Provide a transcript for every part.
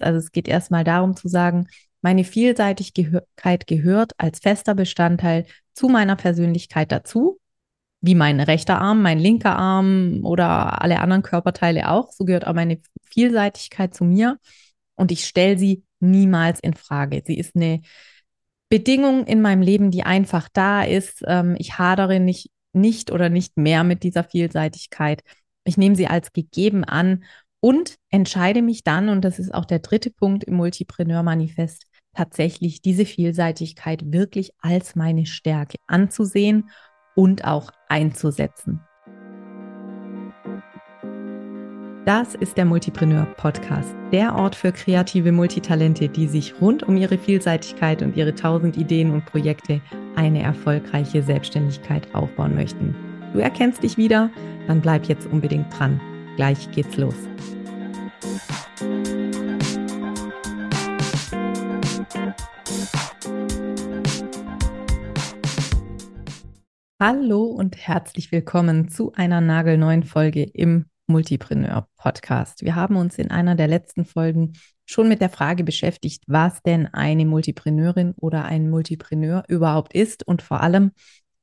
Also es geht erstmal darum zu sagen, meine Vielseitigkeit gehört als fester Bestandteil zu meiner Persönlichkeit dazu, wie mein rechter Arm, mein linker Arm oder alle anderen Körperteile auch. So gehört auch meine Vielseitigkeit zu mir und ich stelle sie niemals in Frage. Sie ist eine Bedingung in meinem Leben, die einfach da ist. Ähm, ich hadere nicht, nicht oder nicht mehr mit dieser Vielseitigkeit. Ich nehme sie als gegeben an und entscheide mich dann, und das ist auch der dritte Punkt im Multipreneur-Manifest, tatsächlich diese Vielseitigkeit wirklich als meine Stärke anzusehen und auch einzusetzen. Das ist der Multipreneur Podcast, der Ort für kreative Multitalente, die sich rund um ihre Vielseitigkeit und ihre tausend Ideen und Projekte eine erfolgreiche Selbstständigkeit aufbauen möchten. Du erkennst dich wieder? Dann bleib jetzt unbedingt dran. Gleich geht's los. Hallo und herzlich willkommen zu einer nagelneuen Folge im Multipreneur Podcast. Wir haben uns in einer der letzten Folgen schon mit der Frage beschäftigt, was denn eine Multipreneurin oder ein Multipreneur überhaupt ist und vor allem,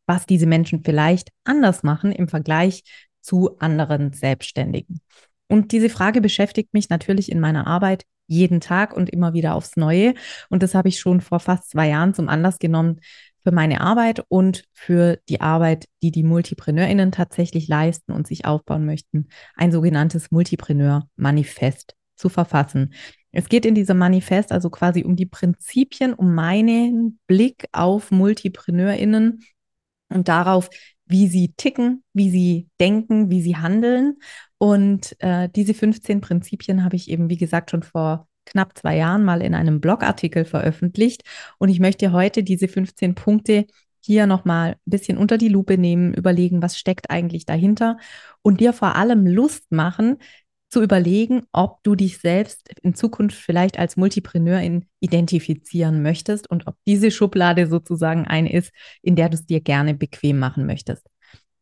was diese Menschen vielleicht anders machen im Vergleich zu anderen Selbstständigen. Und diese Frage beschäftigt mich natürlich in meiner Arbeit jeden Tag und immer wieder aufs Neue. Und das habe ich schon vor fast zwei Jahren zum Anlass genommen, für meine Arbeit und für die Arbeit, die die MultipreneurInnen tatsächlich leisten und sich aufbauen möchten, ein sogenanntes Multipreneur-Manifest zu verfassen. Es geht in diesem Manifest also quasi um die Prinzipien, um meinen Blick auf MultipreneurInnen und darauf, wie sie ticken, wie sie denken, wie sie handeln. Und äh, diese 15 Prinzipien habe ich eben, wie gesagt, schon vor knapp zwei Jahren mal in einem Blogartikel veröffentlicht. Und ich möchte heute diese 15 Punkte hier nochmal ein bisschen unter die Lupe nehmen, überlegen, was steckt eigentlich dahinter und dir vor allem Lust machen, zu überlegen, ob du dich selbst in Zukunft vielleicht als Multipreneurin identifizieren möchtest und ob diese Schublade sozusagen eine ist, in der du es dir gerne bequem machen möchtest.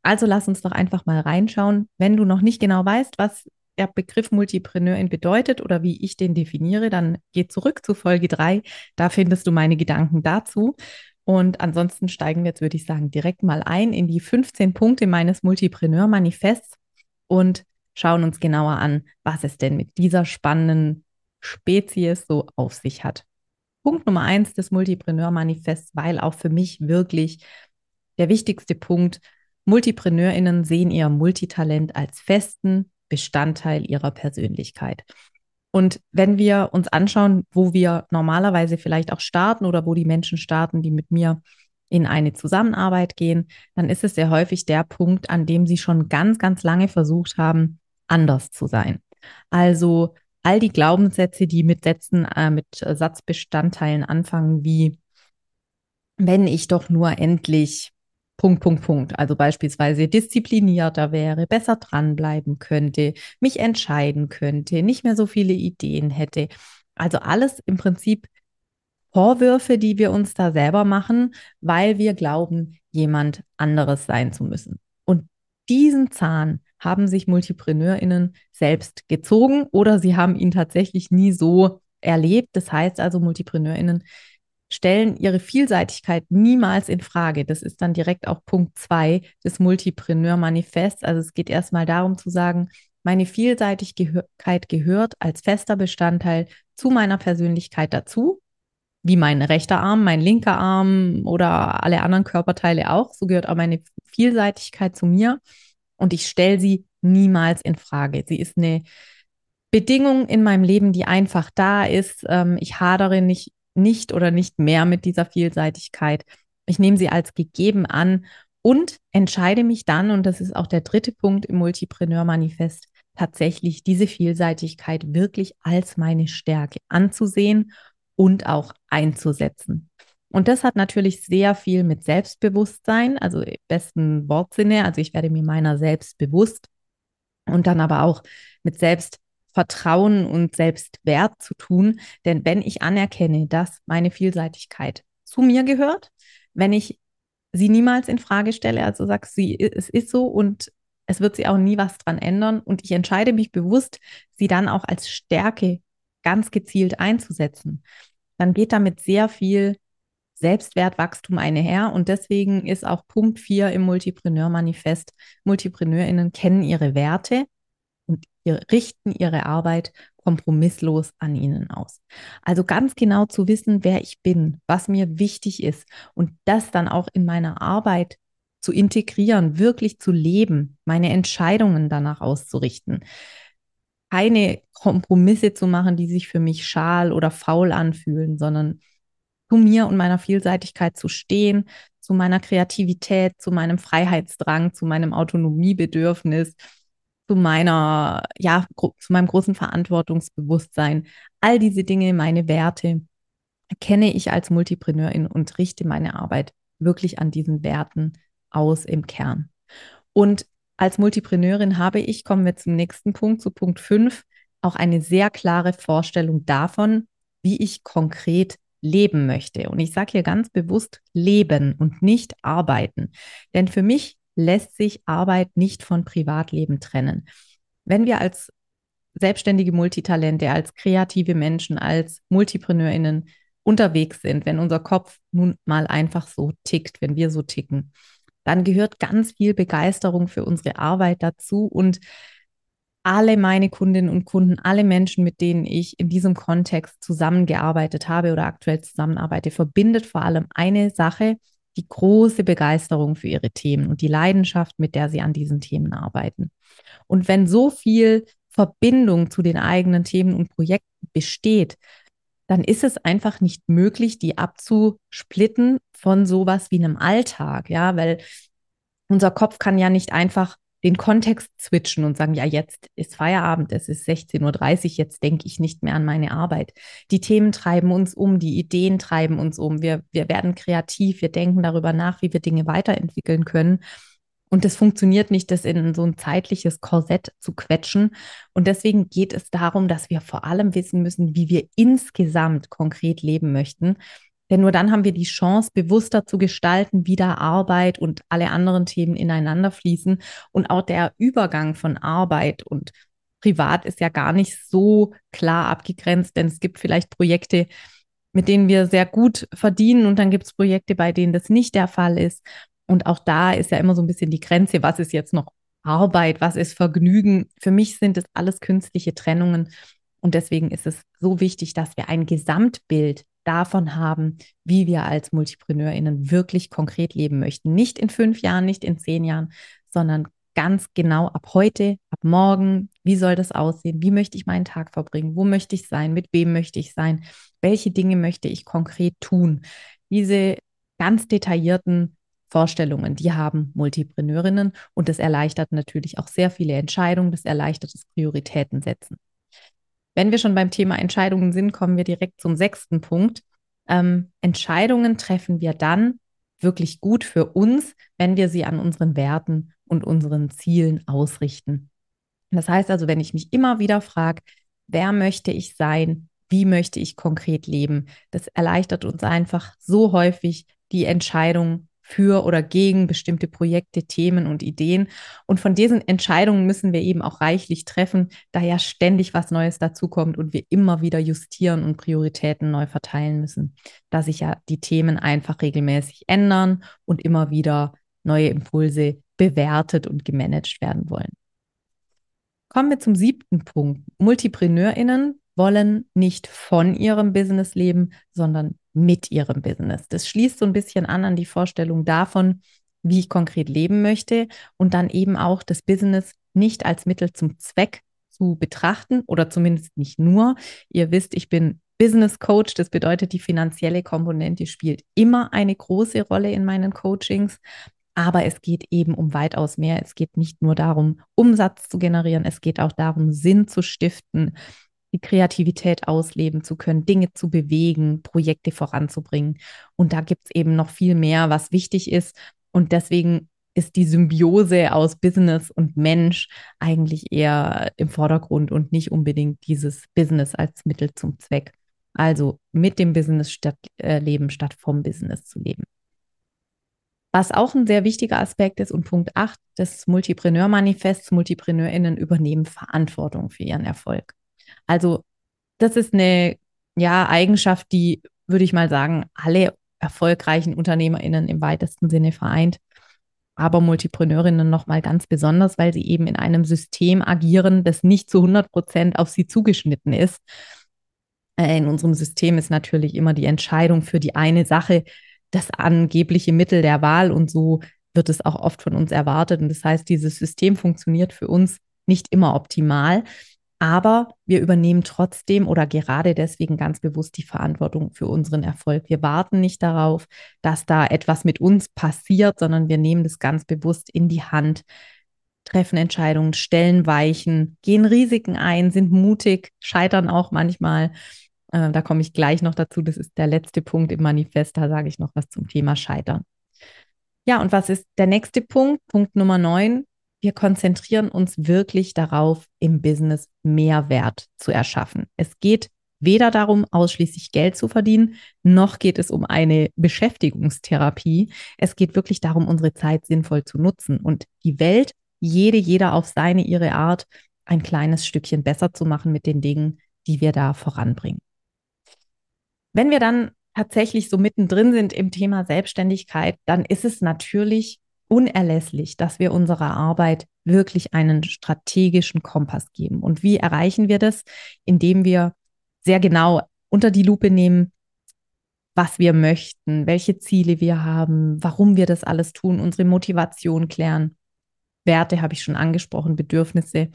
Also lass uns doch einfach mal reinschauen. Wenn du noch nicht genau weißt, was der Begriff Multipreneurin bedeutet oder wie ich den definiere, dann geh zurück zu Folge 3. Da findest du meine Gedanken dazu. Und ansonsten steigen wir jetzt, würde ich sagen, direkt mal ein in die 15 Punkte meines Multipreneur-Manifests und schauen uns genauer an, was es denn mit dieser spannenden Spezies so auf sich hat. Punkt Nummer eins des Multipreneur-Manifests, weil auch für mich wirklich der wichtigste Punkt, MultipreneurInnen sehen ihr Multitalent als festen Bestandteil ihrer Persönlichkeit. Und wenn wir uns anschauen, wo wir normalerweise vielleicht auch starten oder wo die Menschen starten, die mit mir in eine Zusammenarbeit gehen, dann ist es sehr häufig der Punkt, an dem sie schon ganz, ganz lange versucht haben, anders zu sein. Also all die Glaubenssätze, die mit Sätzen, äh, mit Satzbestandteilen anfangen, wie wenn ich doch nur endlich Punkt, Punkt, Punkt. Also beispielsweise disziplinierter wäre, besser dranbleiben könnte, mich entscheiden könnte, nicht mehr so viele Ideen hätte. Also alles im Prinzip Vorwürfe, die wir uns da selber machen, weil wir glauben, jemand anderes sein zu müssen. Und diesen Zahn haben sich MultipreneurInnen selbst gezogen oder sie haben ihn tatsächlich nie so erlebt. Das heißt also, MultipreneurInnen stellen ihre Vielseitigkeit niemals in Frage. Das ist dann direkt auch Punkt zwei des Multipreneur-Manifests. Also es geht erstmal darum zu sagen, meine Vielseitigkeit gehört als fester Bestandteil zu meiner Persönlichkeit dazu, wie mein rechter Arm, mein linker Arm oder alle anderen Körperteile auch. So gehört auch meine Vielseitigkeit zu mir und ich stelle sie niemals in Frage. Sie ist eine Bedingung in meinem Leben, die einfach da ist. Ähm, ich hadere nicht nicht oder nicht mehr mit dieser Vielseitigkeit. Ich nehme sie als gegeben an und entscheide mich dann, und das ist auch der dritte Punkt im Multipreneur-Manifest, tatsächlich diese Vielseitigkeit wirklich als meine Stärke anzusehen und auch einzusetzen. Und das hat natürlich sehr viel mit Selbstbewusstsein, also im besten Wortsinne, also ich werde mir meiner selbst bewusst und dann aber auch mit Selbst Vertrauen und Selbstwert zu tun. Denn wenn ich anerkenne, dass meine Vielseitigkeit zu mir gehört, wenn ich sie niemals in Frage stelle, also sagst sie, es ist so und es wird sie auch nie was dran ändern und ich entscheide mich bewusst, sie dann auch als Stärke ganz gezielt einzusetzen, dann geht damit sehr viel Selbstwertwachstum einher. Und deswegen ist auch Punkt 4 im Multipreneur-Manifest, MultipreneurInnen kennen ihre Werte und ihr, richten ihre Arbeit kompromisslos an ihnen aus. Also ganz genau zu wissen, wer ich bin, was mir wichtig ist und das dann auch in meiner Arbeit zu integrieren, wirklich zu leben, meine Entscheidungen danach auszurichten. Keine Kompromisse zu machen, die sich für mich schal oder faul anfühlen, sondern zu mir und meiner Vielseitigkeit zu stehen, zu meiner Kreativität, zu meinem Freiheitsdrang, zu meinem Autonomiebedürfnis, zu meiner, ja, zu meinem großen Verantwortungsbewusstsein. All diese Dinge, meine Werte, kenne ich als Multipreneurin und richte meine Arbeit wirklich an diesen Werten aus im Kern. Und als Multipreneurin habe ich, kommen wir zum nächsten Punkt, zu Punkt 5, auch eine sehr klare Vorstellung davon, wie ich konkret leben möchte. Und ich sage hier ganz bewusst leben und nicht arbeiten. Denn für mich lässt sich Arbeit nicht von Privatleben trennen. Wenn wir als selbstständige Multitalente, als kreative Menschen, als Multipreneurinnen unterwegs sind, wenn unser Kopf nun mal einfach so tickt, wenn wir so ticken, dann gehört ganz viel Begeisterung für unsere Arbeit dazu und alle meine Kundinnen und Kunden, alle Menschen, mit denen ich in diesem Kontext zusammengearbeitet habe oder aktuell zusammenarbeite, verbindet vor allem eine Sache, die große Begeisterung für ihre Themen und die Leidenschaft, mit der sie an diesen Themen arbeiten. Und wenn so viel Verbindung zu den eigenen Themen und Projekten besteht, dann ist es einfach nicht möglich, die abzusplitten von sowas wie einem Alltag, ja, weil unser Kopf kann ja nicht einfach den Kontext switchen und sagen, ja, jetzt ist Feierabend, es ist 16.30 Uhr, jetzt denke ich nicht mehr an meine Arbeit. Die Themen treiben uns um, die Ideen treiben uns um, wir, wir werden kreativ, wir denken darüber nach, wie wir Dinge weiterentwickeln können. Und es funktioniert nicht, das in so ein zeitliches Korsett zu quetschen. Und deswegen geht es darum, dass wir vor allem wissen müssen, wie wir insgesamt konkret leben möchten. Denn nur dann haben wir die Chance, bewusster zu gestalten, wie da Arbeit und alle anderen Themen ineinander fließen. Und auch der Übergang von Arbeit und Privat ist ja gar nicht so klar abgegrenzt, denn es gibt vielleicht Projekte, mit denen wir sehr gut verdienen und dann gibt es Projekte, bei denen das nicht der Fall ist. Und auch da ist ja immer so ein bisschen die Grenze, was ist jetzt noch Arbeit, was ist Vergnügen. Für mich sind es alles künstliche Trennungen. Und deswegen ist es so wichtig, dass wir ein Gesamtbild davon haben, wie wir als MultipreneurInnen wirklich konkret leben möchten. Nicht in fünf Jahren, nicht in zehn Jahren, sondern ganz genau ab heute, ab morgen, wie soll das aussehen? Wie möchte ich meinen Tag verbringen? Wo möchte ich sein? Mit wem möchte ich sein? Welche Dinge möchte ich konkret tun? Diese ganz detaillierten Vorstellungen, die haben Multipreneurinnen und das erleichtert natürlich auch sehr viele Entscheidungen, das erleichtert das Prioritäten setzen. Wenn wir schon beim Thema Entscheidungen sind, kommen wir direkt zum sechsten Punkt. Ähm, Entscheidungen treffen wir dann wirklich gut für uns, wenn wir sie an unseren Werten und unseren Zielen ausrichten. Das heißt also, wenn ich mich immer wieder frage, wer möchte ich sein, wie möchte ich konkret leben, das erleichtert uns einfach so häufig die Entscheidung für oder gegen bestimmte Projekte, Themen und Ideen. Und von diesen Entscheidungen müssen wir eben auch reichlich treffen, da ja ständig was Neues dazukommt und wir immer wieder justieren und Prioritäten neu verteilen müssen, da sich ja die Themen einfach regelmäßig ändern und immer wieder neue Impulse bewertet und gemanagt werden wollen. Kommen wir zum siebten Punkt. Multipreneurinnen wollen nicht von ihrem Business leben, sondern mit ihrem Business. Das schließt so ein bisschen an an die Vorstellung davon, wie ich konkret leben möchte und dann eben auch das Business nicht als Mittel zum Zweck zu betrachten oder zumindest nicht nur. Ihr wisst, ich bin Business Coach, das bedeutet, die finanzielle Komponente spielt immer eine große Rolle in meinen Coachings. Aber es geht eben um weitaus mehr. Es geht nicht nur darum, Umsatz zu generieren, es geht auch darum, Sinn zu stiften, die Kreativität ausleben zu können, Dinge zu bewegen, Projekte voranzubringen. Und da gibt es eben noch viel mehr, was wichtig ist. Und deswegen ist die Symbiose aus Business und Mensch eigentlich eher im Vordergrund und nicht unbedingt dieses Business als Mittel zum Zweck. Also mit dem Business statt äh, leben, statt vom Business zu leben. Was auch ein sehr wichtiger Aspekt ist und Punkt 8 des Multipreneur-Manifests, MultipreneurInnen übernehmen Verantwortung für ihren Erfolg. Also das ist eine ja, Eigenschaft, die, würde ich mal sagen, alle erfolgreichen UnternehmerInnen im weitesten Sinne vereint. Aber Multipreneurinnen nochmal ganz besonders, weil sie eben in einem System agieren, das nicht zu 100 Prozent auf sie zugeschnitten ist. Äh, in unserem System ist natürlich immer die Entscheidung für die eine Sache das angebliche Mittel der Wahl und so wird es auch oft von uns erwartet. Und das heißt, dieses System funktioniert für uns nicht immer optimal. Aber wir übernehmen trotzdem oder gerade deswegen ganz bewusst die Verantwortung für unseren Erfolg. Wir warten nicht darauf, dass da etwas mit uns passiert, sondern wir nehmen das ganz bewusst in die Hand, treffen Entscheidungen, stellen Weichen, gehen Risiken ein, sind mutig, scheitern auch manchmal. Äh, da komme ich gleich noch dazu. Das ist der letzte Punkt im Manifest. Da sage ich noch was zum Thema Scheitern. Ja, und was ist der nächste Punkt? Punkt Nummer neun wir konzentrieren uns wirklich darauf, im Business Mehrwert zu erschaffen. Es geht weder darum, ausschließlich Geld zu verdienen, noch geht es um eine Beschäftigungstherapie. Es geht wirklich darum, unsere Zeit sinnvoll zu nutzen und die Welt, jede, jeder auf seine, ihre Art, ein kleines Stückchen besser zu machen mit den Dingen, die wir da voranbringen. Wenn wir dann tatsächlich so mittendrin sind im Thema Selbstständigkeit, dann ist es natürlich unerlässlich, dass wir unserer Arbeit wirklich einen strategischen Kompass geben. Und wie erreichen wir das? Indem wir sehr genau unter die Lupe nehmen, was wir möchten, welche Ziele wir haben, warum wir das alles tun, unsere Motivation klären. Werte habe ich schon angesprochen, Bedürfnisse.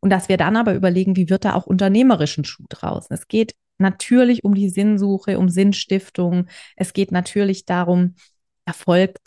Und dass wir dann aber überlegen, wie wird da auch unternehmerischen Schuh draus? Es geht natürlich um die Sinnsuche, um Sinnstiftung. Es geht natürlich darum, Erfolg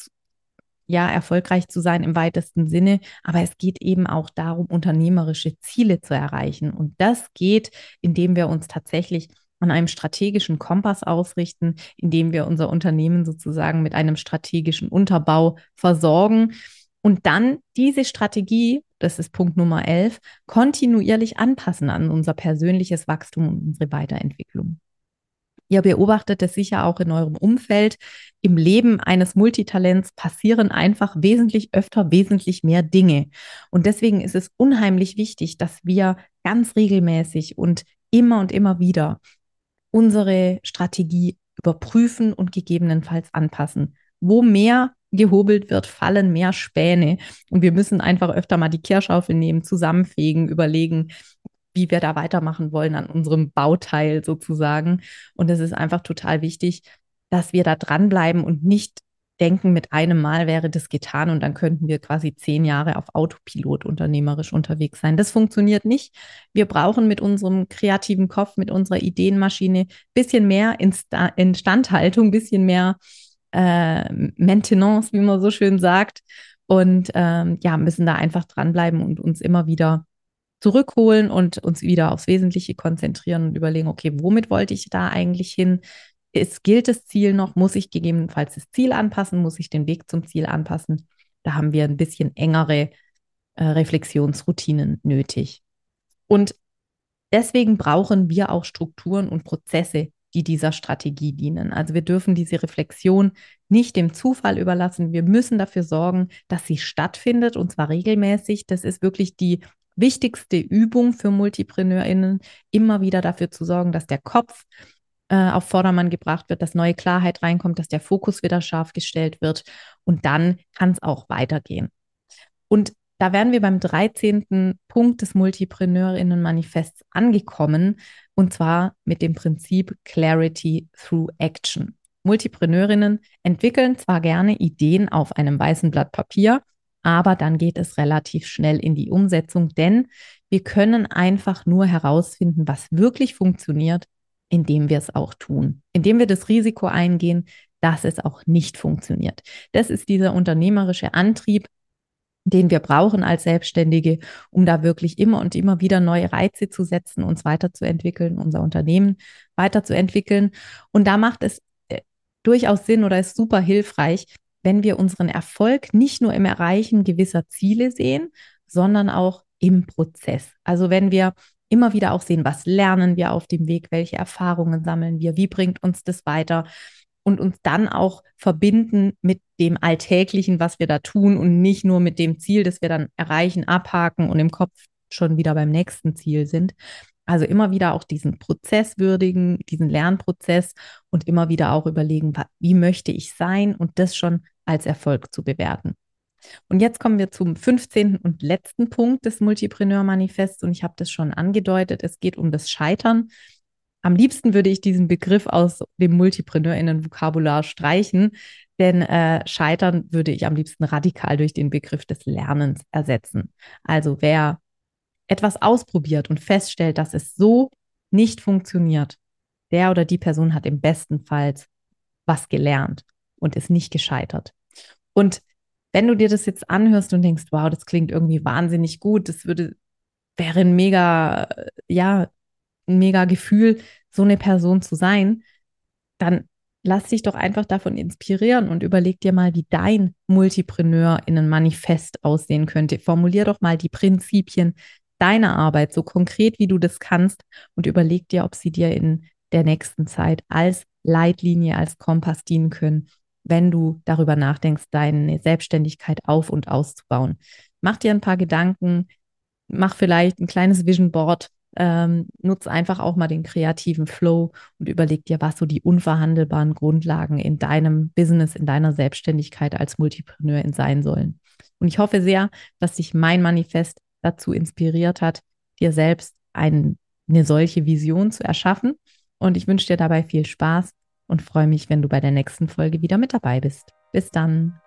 ja, erfolgreich zu sein im weitesten Sinne, aber es geht eben auch darum, unternehmerische Ziele zu erreichen. Und das geht, indem wir uns tatsächlich an einem strategischen Kompass ausrichten, indem wir unser Unternehmen sozusagen mit einem strategischen Unterbau versorgen und dann diese Strategie, das ist Punkt Nummer 11, kontinuierlich anpassen an unser persönliches Wachstum und unsere Weiterentwicklung. Ihr beobachtet es sicher auch in eurem Umfeld. Im Leben eines Multitalents passieren einfach wesentlich öfter, wesentlich mehr Dinge. Und deswegen ist es unheimlich wichtig, dass wir ganz regelmäßig und immer und immer wieder unsere Strategie überprüfen und gegebenenfalls anpassen. Wo mehr gehobelt wird, fallen mehr Späne. Und wir müssen einfach öfter mal die Kehrschaufel nehmen, zusammenfegen, überlegen, wie wir da weitermachen wollen an unserem Bauteil sozusagen. Und es ist einfach total wichtig, dass wir da dranbleiben und nicht denken, mit einem Mal wäre das getan und dann könnten wir quasi zehn Jahre auf Autopilot unternehmerisch unterwegs sein. Das funktioniert nicht. Wir brauchen mit unserem kreativen Kopf, mit unserer Ideenmaschine bisschen mehr Insta Instandhaltung, bisschen mehr äh, Maintenance, wie man so schön sagt. Und ähm, ja, müssen da einfach dranbleiben und uns immer wieder zurückholen und uns wieder aufs Wesentliche konzentrieren und überlegen, okay, womit wollte ich da eigentlich hin? Es gilt das Ziel noch? Muss ich gegebenenfalls das Ziel anpassen? Muss ich den Weg zum Ziel anpassen? Da haben wir ein bisschen engere äh, Reflexionsroutinen nötig. Und deswegen brauchen wir auch Strukturen und Prozesse, die dieser Strategie dienen. Also wir dürfen diese Reflexion nicht dem Zufall überlassen. Wir müssen dafür sorgen, dass sie stattfindet und zwar regelmäßig. Das ist wirklich die wichtigste Übung für MultipreneurInnen, immer wieder dafür zu sorgen, dass der Kopf äh, auf Vordermann gebracht wird, dass neue Klarheit reinkommt, dass der Fokus wieder scharf gestellt wird und dann kann es auch weitergehen. Und da wären wir beim 13. Punkt des Multipreneurinnen-Manifests angekommen, und zwar mit dem Prinzip Clarity through Action. Multipreneurinnen entwickeln zwar gerne Ideen auf einem weißen Blatt Papier, aber dann geht es relativ schnell in die Umsetzung, denn wir können einfach nur herausfinden, was wirklich funktioniert, indem wir es auch tun, indem wir das Risiko eingehen, dass es auch nicht funktioniert. Das ist dieser unternehmerische Antrieb, den wir brauchen als Selbstständige, um da wirklich immer und immer wieder neue Reize zu setzen, uns weiterzuentwickeln, unser Unternehmen weiterzuentwickeln. Und da macht es äh, durchaus Sinn oder ist super hilfreich, wenn wir unseren Erfolg nicht nur im Erreichen gewisser Ziele sehen, sondern auch im Prozess. Also wenn wir immer wieder auch sehen, was lernen wir auf dem Weg, welche Erfahrungen sammeln wir, wie bringt uns das weiter und uns dann auch verbinden mit dem Alltäglichen, was wir da tun und nicht nur mit dem Ziel, das wir dann erreichen, abhaken und im Kopf schon wieder beim nächsten Ziel sind. Also immer wieder auch diesen Prozess würdigen, diesen Lernprozess und immer wieder auch überlegen, wie möchte ich sein und das schon als Erfolg zu bewerten. Und jetzt kommen wir zum 15. und letzten Punkt des Multipreneur-Manifests und ich habe das schon angedeutet, es geht um das Scheitern. Am liebsten würde ich diesen Begriff aus dem Multipreneurinnen-Vokabular streichen, denn äh, Scheitern würde ich am liebsten radikal durch den Begriff des Lernens ersetzen. Also wer etwas ausprobiert und feststellt, dass es so nicht funktioniert, der oder die Person hat im besten Fall was gelernt und ist nicht gescheitert. Und wenn du dir das jetzt anhörst und denkst, wow, das klingt irgendwie wahnsinnig gut, das würde, wäre ein mega, ja, ein mega Gefühl, so eine Person zu sein, dann lass dich doch einfach davon inspirieren und überleg dir mal, wie dein Multipreneur in ein Manifest aussehen könnte. Formulier doch mal die Prinzipien deiner Arbeit so konkret, wie du das kannst und überleg dir, ob sie dir in der nächsten Zeit als Leitlinie, als Kompass dienen können, wenn du darüber nachdenkst, deine Selbstständigkeit auf und auszubauen. Mach dir ein paar Gedanken, mach vielleicht ein kleines Vision Board, ähm, nutz einfach auch mal den kreativen Flow und überleg dir, was so die unverhandelbaren Grundlagen in deinem Business, in deiner Selbstständigkeit als Multipreneurin sein sollen. Und ich hoffe sehr, dass dich mein Manifest dazu inspiriert hat, dir selbst ein, eine solche Vision zu erschaffen. Und ich wünsche dir dabei viel Spaß und freue mich, wenn du bei der nächsten Folge wieder mit dabei bist. Bis dann.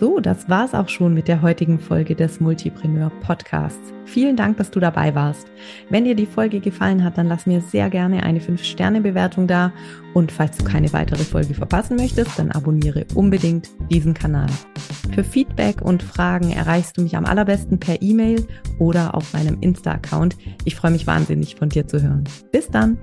So, das war's auch schon mit der heutigen Folge des Multipreneur Podcasts. Vielen Dank, dass du dabei warst. Wenn dir die Folge gefallen hat, dann lass mir sehr gerne eine 5-Sterne-Bewertung da. Und falls du keine weitere Folge verpassen möchtest, dann abonniere unbedingt diesen Kanal. Für Feedback und Fragen erreichst du mich am allerbesten per E-Mail oder auf meinem Insta-Account. Ich freue mich wahnsinnig von dir zu hören. Bis dann!